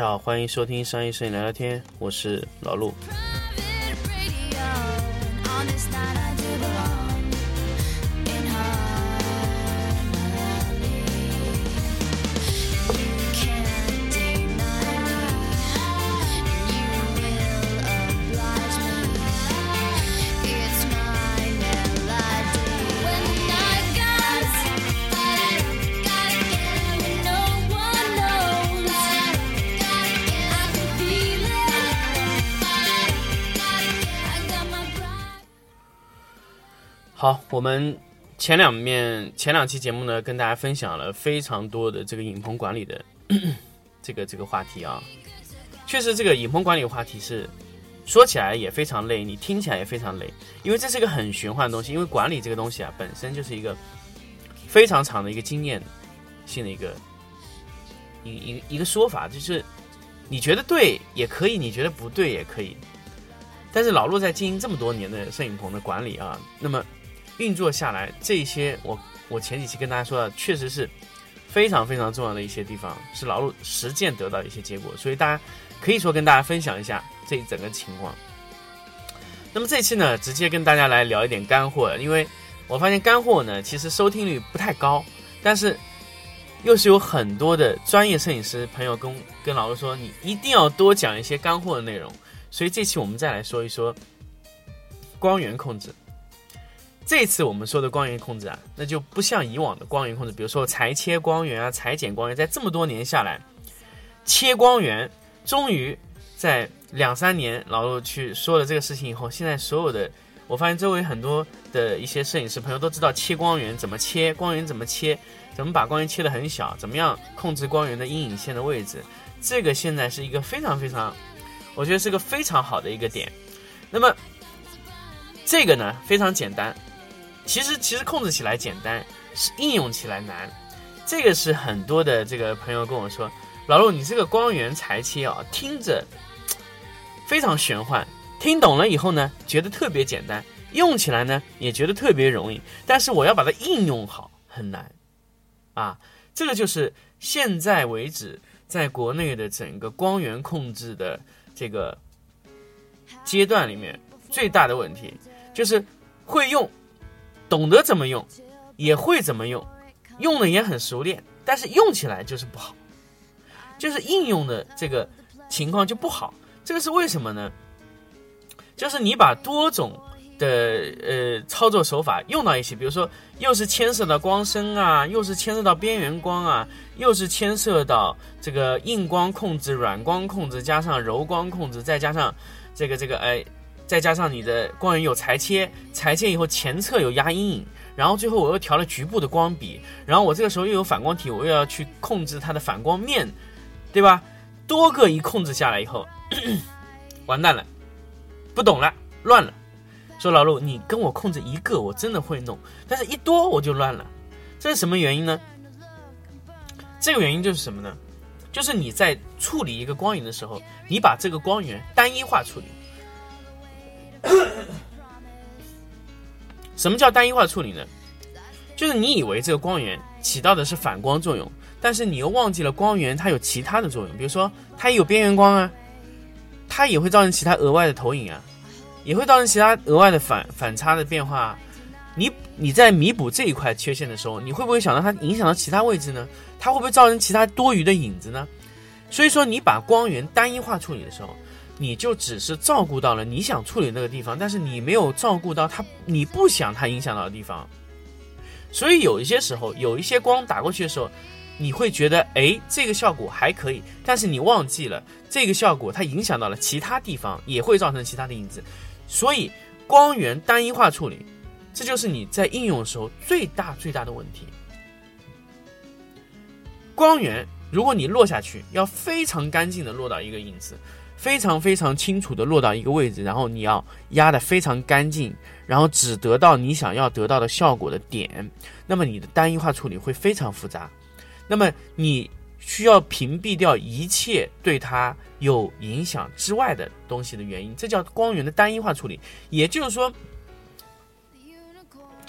大家好，欢迎收听商业摄影聊聊天，我是老陆。我们前两面前两期节目呢，跟大家分享了非常多的这个影棚管理的 这个这个话题啊。确实，这个影棚管理话题是说起来也非常累，你听起来也非常累，因为这是一个很玄幻的东西。因为管理这个东西啊，本身就是一个非常长的一个经验性的一个一一一个说法，就是你觉得对也可以，你觉得不对也可以。但是老陆在经营这么多年的摄影棚的管理啊，那么。运作下来，这些我我前几期跟大家说的，确实是非常非常重要的一些地方，是劳碌实践得到一些结果，所以大家可以说跟大家分享一下这一整个情况。那么这期呢，直接跟大家来聊一点干货，因为我发现干货呢，其实收听率不太高，但是又是有很多的专业摄影师朋友跟跟老陆说，你一定要多讲一些干货的内容，所以这期我们再来说一说光源控制。这次我们说的光源控制啊，那就不像以往的光源控制，比如说裁切光源啊、裁剪光源，在这么多年下来，切光源终于在两三年老陆去说了这个事情以后，现在所有的我发现周围很多的一些摄影师朋友都知道切光源怎么切，光源怎么切，怎么把光源切得很小，怎么样控制光源的阴影线的位置，这个现在是一个非常非常，我觉得是个非常好的一个点。那么这个呢非常简单。其实其实控制起来简单，是应用起来难。这个是很多的这个朋友跟我说，老陆你这个光源裁切啊，听着 非常玄幻，听懂了以后呢，觉得特别简单，用起来呢也觉得特别容易。但是我要把它应用好很难啊。这个就是现在为止在国内的整个光源控制的这个阶段里面最大的问题，就是会用。懂得怎么用，也会怎么用，用的也很熟练，但是用起来就是不好，就是应用的这个情况就不好。这个是为什么呢？就是你把多种的呃操作手法用到一起，比如说又是牵涉到光深啊，又是牵涉到边缘光啊，又是牵涉到这个硬光控制、软光控制，加上柔光控制，再加上这个这个哎。再加上你的光源有裁切，裁切以后前侧有压阴影，然后最后我又调了局部的光比，然后我这个时候又有反光体，我又要去控制它的反光面，对吧？多个一控制下来以后，完蛋了，不懂了，乱了。说老陆，你跟我控制一个，我真的会弄，但是一多我就乱了，这是什么原因呢？这个原因就是什么呢？就是你在处理一个光源的时候，你把这个光源单一化处理。什么叫单一化处理呢？就是你以为这个光源起到的是反光作用，但是你又忘记了光源它有其他的作用，比如说它也有边缘光啊，它也会造成其他额外的投影啊，也会造成其他额外的反反差的变化。你你在弥补这一块缺陷的时候，你会不会想到它影响到其他位置呢？它会不会造成其他多余的影子呢？所以说，你把光源单一化处理的时候。你就只是照顾到了你想处理那个地方，但是你没有照顾到它你不想它影响到的地方，所以有一些时候，有一些光打过去的时候，你会觉得哎，这个效果还可以，但是你忘记了这个效果它影响到了其他地方，也会造成其他的影子，所以光源单一化处理，这就是你在应用的时候最大最大的问题。光源如果你落下去，要非常干净的落到一个影子。非常非常清楚的落到一个位置，然后你要压的非常干净，然后只得到你想要得到的效果的点，那么你的单一化处理会非常复杂，那么你需要屏蔽掉一切对它有影响之外的东西的原因，这叫光源的单一化处理。也就是说，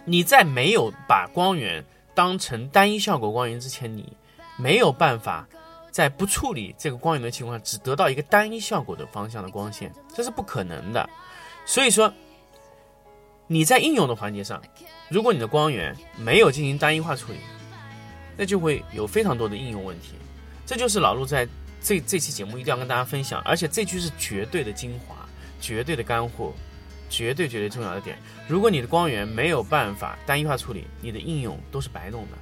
你在没有把光源当成单一效果光源之前，你没有办法在不处理这个光源的情况下，只得到一个单一效果的方向的光线，这是不可能的。所以说，你在应用的环节上，如果你的光源没有进行单一化处理，那就会有非常多的应用问题。这就是老陆在这这期节目一定要跟大家分享，而且这句是绝对的精华，绝对的干货，绝对绝对重要的点。如果你的光源没有办法单一化处理，你的应用都是白弄的，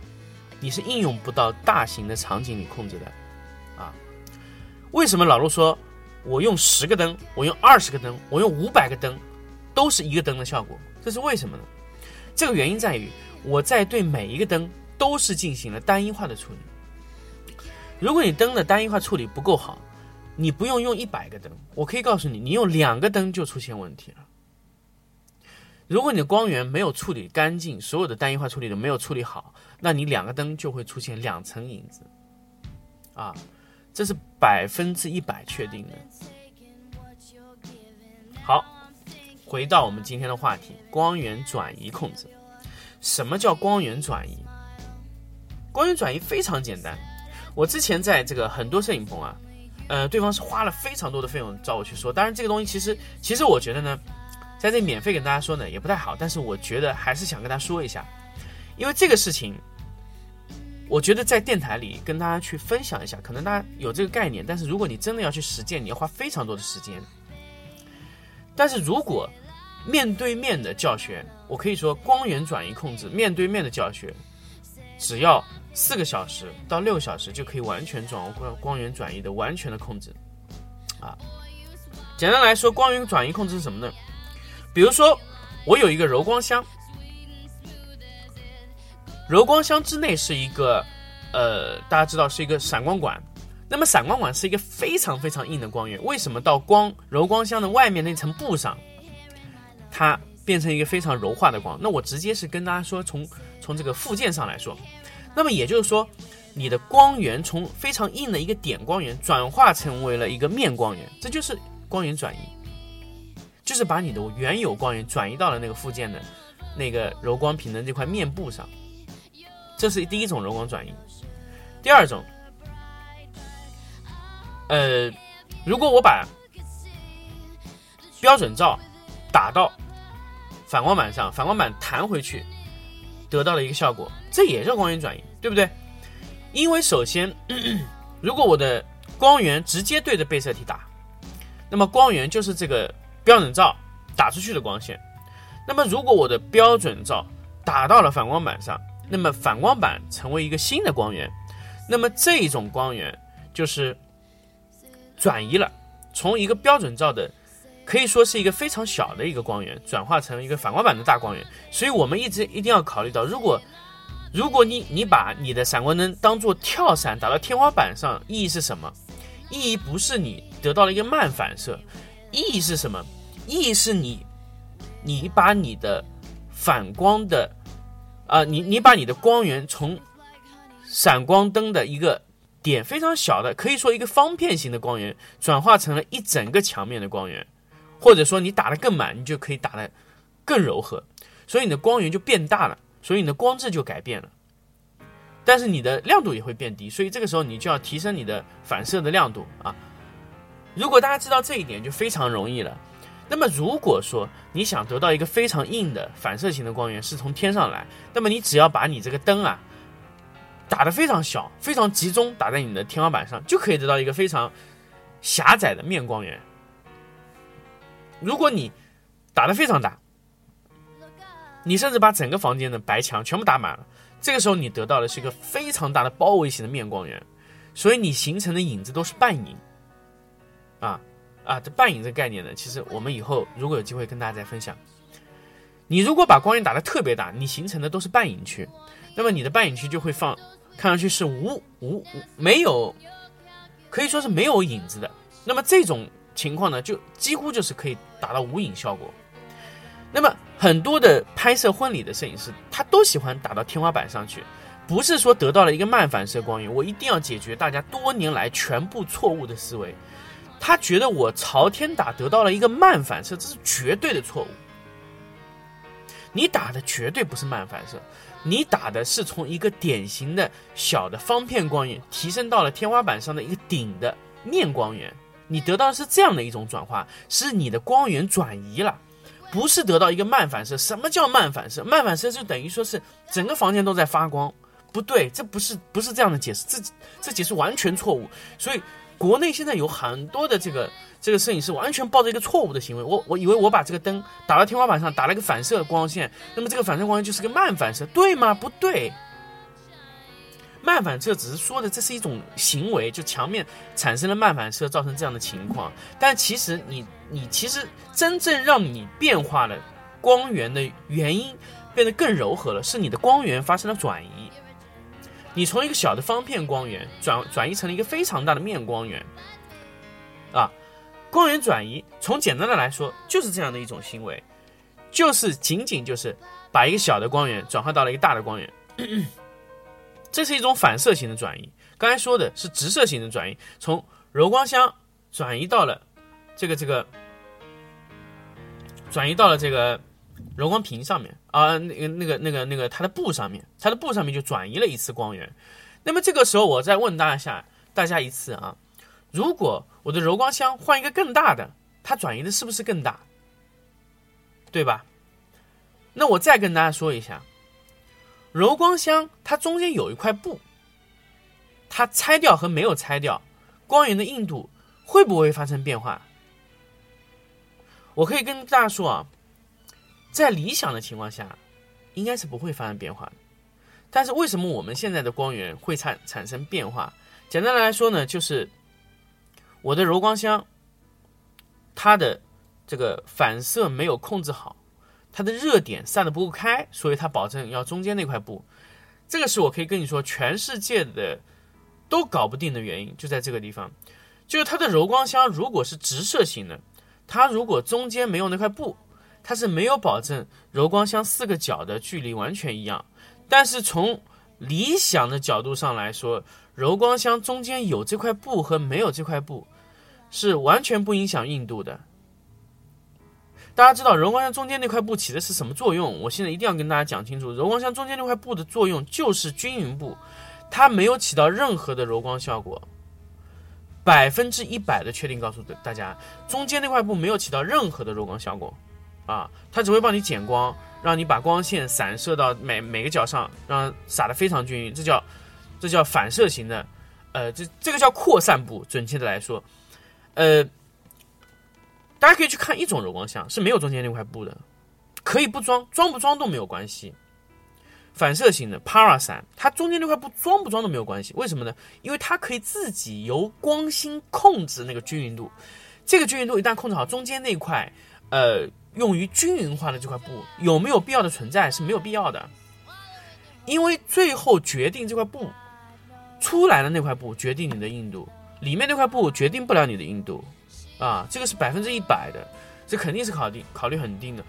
你是应用不到大型的场景里控制的。为什么老陆说？我用十个灯，我用二十个灯，我用五百个灯，都是一个灯的效果。这是为什么呢？这个原因在于我在对每一个灯都是进行了单一化的处理。如果你灯的单一化处理不够好，你不用用一百个灯，我可以告诉你，你用两个灯就出现问题了。如果你的光源没有处理干净，所有的单一化处理都没有处理好，那你两个灯就会出现两层影子，啊。这是百分之一百确定的。好，回到我们今天的话题：光源转移控制。什么叫光源转移？光源转移非常简单。我之前在这个很多摄影棚啊，呃，对方是花了非常多的费用找我去说。当然，这个东西其实，其实我觉得呢，在这免费跟大家说呢也不太好。但是我觉得还是想跟大家说一下，因为这个事情。我觉得在电台里跟大家去分享一下，可能大家有这个概念，但是如果你真的要去实践，你要花非常多的时间。但是如果面对面的教学，我可以说光源转移控制面对面的教学，只要四个小时到六小时就可以完全掌握光光源转移的完全的控制。啊，简单来说，光源转移控制是什么呢？比如说我有一个柔光箱。柔光箱之内是一个，呃，大家知道是一个闪光管。那么闪光管是一个非常非常硬的光源。为什么到光柔光箱的外面那层布上，它变成一个非常柔化的光？那我直接是跟大家说，从从这个附件上来说，那么也就是说，你的光源从非常硬的一个点光源转化成为了一个面光源，这就是光源转移，就是把你的原有光源转移到了那个附件的那个柔光屏的这块面部上。这是第一种柔光转移，第二种，呃，如果我把标准照打到反光板上，反光板弹回去，得到了一个效果，这也叫光源转移，对不对？因为首先，如果我的光源直接对着被摄体打，那么光源就是这个标准照打出去的光线。那么如果我的标准照打到了反光板上，那么反光板成为一个新的光源，那么这种光源就是转移了，从一个标准照的可以说是一个非常小的一个光源，转化成一个反光板的大光源。所以我们一直一定要考虑到，如果如果你你把你的闪光灯当做跳伞打到天花板上，意义是什么？意义不是你得到了一个慢反射，意义是什么？意义是你你把你的反光的。啊，你你把你的光源从闪光灯的一个点非常小的，可以说一个方片型的光源，转化成了一整个墙面的光源，或者说你打得更满，你就可以打得更柔和，所以你的光源就变大了，所以你的光质就改变了，但是你的亮度也会变低，所以这个时候你就要提升你的反射的亮度啊。如果大家知道这一点，就非常容易了。那么，如果说你想得到一个非常硬的反射型的光源是从天上来，那么你只要把你这个灯啊打得非常小、非常集中，打在你的天花板上，就可以得到一个非常狭窄的面光源。如果你打得非常大，你甚至把整个房间的白墙全部打满了，这个时候你得到的是一个非常大的包围型的面光源，所以你形成的影子都是半影啊。啊，这半影这概念呢，其实我们以后如果有机会跟大家再分享。你如果把光源打得特别大，你形成的都是半影区，那么你的半影区就会放，看上去是无无无没有，可以说是没有影子的。那么这种情况呢，就几乎就是可以达到无影效果。那么很多的拍摄婚礼的摄影师，他都喜欢打到天花板上去，不是说得到了一个慢反射光源，我一定要解决大家多年来全部错误的思维。他觉得我朝天打得到了一个慢反射，这是绝对的错误。你打的绝对不是慢反射，你打的是从一个典型的小的方片光源提升到了天花板上的一个顶的面光源，你得到的是这样的一种转化，是你的光源转移了，不是得到一个漫反射。什么叫漫反射？漫反射就等于说是整个房间都在发光，不对，这不是不是这样的解释，这这解释完全错误。所以国内现在有很多的这个。这个摄影师完全抱着一个错误的行为，我我以为我把这个灯打到天花板上，打了一个反射光线，那么这个反射光线就是个漫反射，对吗？不对，漫反射只是说的这是一种行为，就墙面产生了漫反射，造成这样的情况。但其实你你其实真正让你变化了光源的原因，变得更柔和了，是你的光源发生了转移，你从一个小的方片光源转转移成了一个非常大的面光源，啊。光源转移，从简单的来说，就是这样的一种行为，就是仅仅就是把一个小的光源转化到了一个大的光源，这是一种反射型的转移。刚才说的是直射型的转移，从柔光箱转移到了这个这个，转移到了这个柔光屏上面啊，那个那个那个那个它的布上面，它的布上面就转移了一次光源。那么这个时候，我再问大家大家一次啊。如果我的柔光箱换一个更大的，它转移的是不是更大？对吧？那我再跟大家说一下，柔光箱它中间有一块布，它拆掉和没有拆掉，光源的硬度会不会发生变化？我可以跟大家说啊，在理想的情况下，应该是不会发生变化的。但是为什么我们现在的光源会产产生变化？简单的来说呢，就是。我的柔光箱，它的这个反射没有控制好，它的热点散的不够开，所以它保证要中间那块布。这个是我可以跟你说，全世界的都搞不定的原因，就在这个地方。就是它的柔光箱如果是直射型的，它如果中间没有那块布，它是没有保证柔光箱四个角的距离完全一样。但是从理想的角度上来说，柔光箱中间有这块布和没有这块布，是完全不影响硬度的。大家知道柔光箱中间那块布起的是什么作用？我现在一定要跟大家讲清楚，柔光箱中间那块布的作用就是均匀布，它没有起到任何的柔光效果。百分之一百的确定告诉大家，中间那块布没有起到任何的柔光效果，啊，它只会帮你减光，让你把光线散射到每每个角上，让撒的非常均匀，这叫。这叫反射型的，呃，这这个叫扩散布。准确的来说，呃，大家可以去看一种柔光箱是没有中间那块布的，可以不装，装不装都没有关系。反射型的 Para 伞，它中间那块布装不装都没有关系。为什么呢？因为它可以自己由光芯控制那个均匀度。这个均匀度一旦控制好，中间那块，呃，用于均匀化的这块布有没有必要的存在是没有必要的，因为最后决定这块布。出来的那块布决定你的硬度，里面那块布决定不了你的硬度，啊，这个是百分之一百的，这肯定是考定考虑很定的，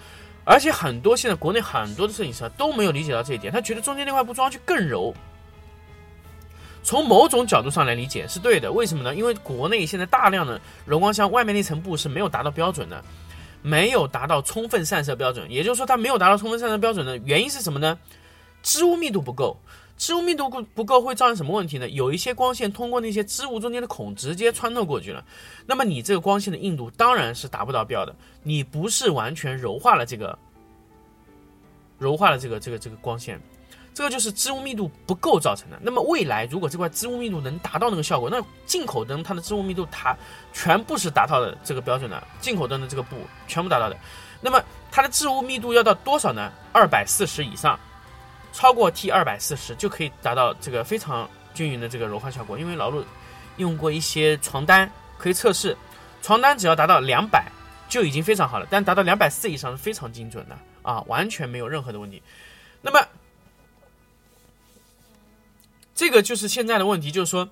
而且很多现在国内很多的摄影师都没有理解到这一点，他觉得中间那块布装上去更柔。从某种角度上来理解是对的，为什么呢？因为国内现在大量的柔光箱外面那层布是没有达到标准的，没有达到充分散射标准，也就是说它没有达到充分散射标准的原因是什么呢？织物密度不够。织物密度不不够会造成什么问题呢？有一些光线通过那些织物中间的孔直接穿透过去了，那么你这个光线的硬度当然是达不到标的，你不是完全柔化了这个，柔化了这个这个这个光线，这个就是织物密度不够造成的。那么未来如果这块织物密度能达到那个效果，那进口灯它的织物密度它全部是达到了这个标准的，进口灯的这个布全部达到的，那么它的织物密度要到多少呢？二百四十以上。超过 T 二百四十就可以达到这个非常均匀的这个柔化效果。因为老陆用过一些床单可以测试，床单只要达到两百就已经非常好了，但达到两百四以上是非常精准的啊，完全没有任何的问题。那么这个就是现在的问题，就是说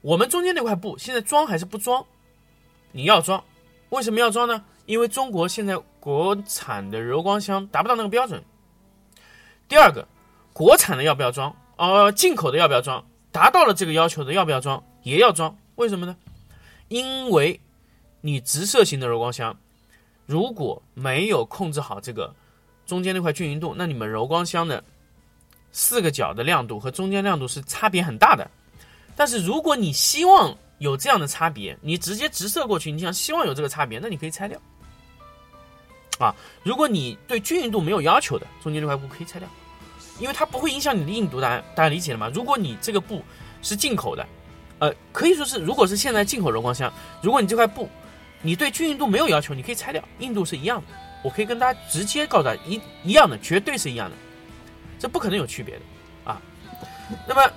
我们中间那块布现在装还是不装？你要装，为什么要装呢？因为中国现在国产的柔光箱达不到那个标准。第二个，国产的要不要装？呃，进口的要不要装？达到了这个要求的要不要装？也要装。为什么呢？因为你直射型的柔光箱如果没有控制好这个中间那块均匀度，那你们柔光箱的四个角的亮度和中间亮度是差别很大的。但是如果你希望有这样的差别，你直接直射过去，你想希望有这个差别，那你可以拆掉。啊，如果你对均匀度没有要求的，中间这块布可以拆掉，因为它不会影响你的硬度，大家大家理解了吗？如果你这个布是进口的，呃，可以说是如果是现在进口柔光箱，如果你这块布你对均匀度没有要求，你可以拆掉，硬度是一样的。我可以跟大家直接告诉大家，一一样的，绝对是一样的，这不可能有区别的啊。那么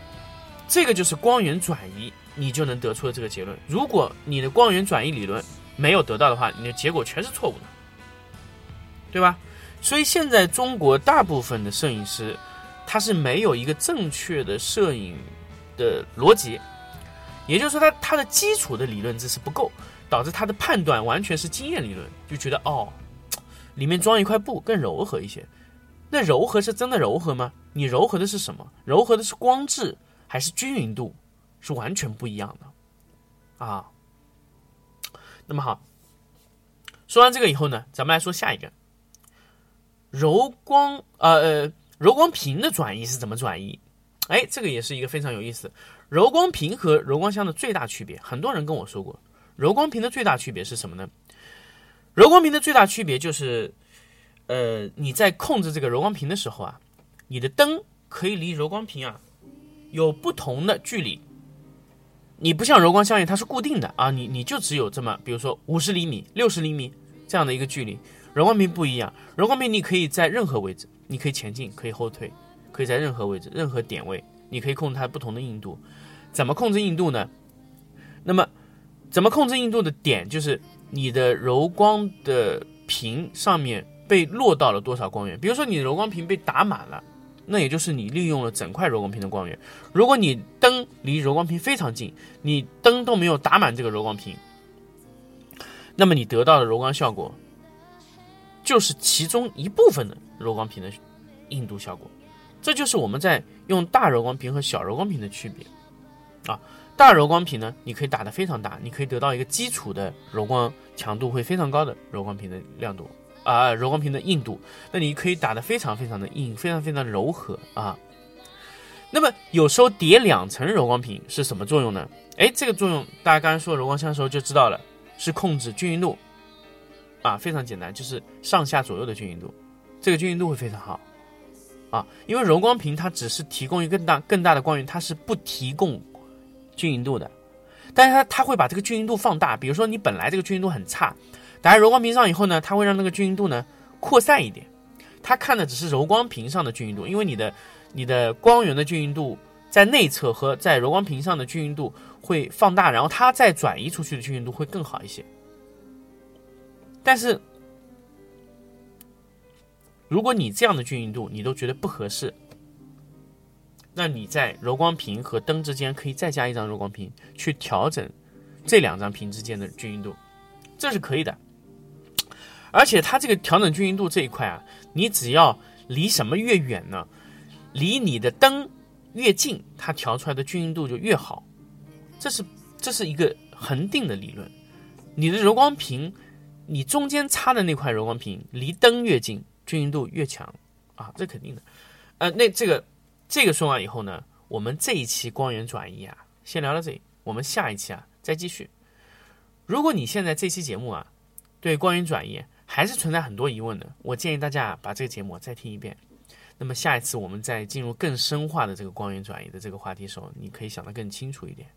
这个就是光源转移，你就能得出的这个结论。如果你的光源转移理论没有得到的话，你的结果全是错误的。对吧？所以现在中国大部分的摄影师，他是没有一个正确的摄影的逻辑，也就是说，他他的基础的理论知识不够，导致他的判断完全是经验理论，就觉得哦，里面装一块布更柔和一些。那柔和是真的柔和吗？你柔和的是什么？柔和的是光质还是均匀度？是完全不一样的啊。那么好，说完这个以后呢，咱们来说下一个。柔光呃呃，柔光屏的转移是怎么转移？哎，这个也是一个非常有意思。柔光屏和柔光箱的最大区别，很多人跟我说过，柔光屏的最大区别是什么呢？柔光屏的最大区别就是，呃，你在控制这个柔光屏的时候啊，你的灯可以离柔光屏啊有不同的距离。你不像柔光箱一样，它是固定的啊，你你就只有这么，比如说五十厘米、六十厘米这样的一个距离。柔光屏不一样，柔光屏你可以在任何位置，你可以前进，可以后退，可以在任何位置、任何点位，你可以控制它不同的硬度。怎么控制硬度呢？那么，怎么控制硬度的点就是你的柔光的屏上面被落到了多少光源。比如说你柔光屏被打满了，那也就是你利用了整块柔光屏的光源。如果你灯离柔光屏非常近，你灯都没有打满这个柔光屏，那么你得到的柔光效果。就是其中一部分的柔光屏的硬度效果，这就是我们在用大柔光屏和小柔光屏的区别啊。大柔光屏呢，你可以打得非常大，你可以得到一个基础的柔光强度会非常高的柔光屏的亮度啊，柔光屏的硬度。那你可以打得非常非常的硬，非常非常柔和啊。那么有时候叠两层柔光屏是什么作用呢？哎，这个作用大家刚才说柔光箱的时候就知道了，是控制均匀度。啊，非常简单，就是上下左右的均匀度，这个均匀度会非常好，啊，因为柔光屏它只是提供一个更大更大的光源，它是不提供均匀度的，但是它它会把这个均匀度放大，比如说你本来这个均匀度很差，打在柔光屏上以后呢，它会让那个均匀度呢扩散一点，它看的只是柔光屏上的均匀度，因为你的你的光源的均匀度在内侧和在柔光屏上的均匀度会放大，然后它再转移出去的均匀度会更好一些。但是，如果你这样的均匀度你都觉得不合适，那你在柔光屏和灯之间可以再加一张柔光屏，去调整这两张屏之间的均匀度，这是可以的。而且它这个调整均匀度这一块啊，你只要离什么越远呢？离你的灯越近，它调出来的均匀度就越好。这是这是一个恒定的理论。你的柔光屏。你中间插的那块柔光屏离灯越近，均匀度越强啊，这肯定的。呃，那这个这个说完以后呢，我们这一期光源转移啊，先聊到这里，我们下一期啊再继续。如果你现在这期节目啊，对光源转移还是存在很多疑问的，我建议大家把这个节目再听一遍。那么下一次我们再进入更深化的这个光源转移的这个话题的时候，你可以想得更清楚一点。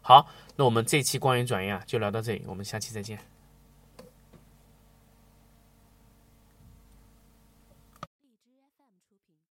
好，那我们这期光源转移啊就聊到这里，我们下期再见。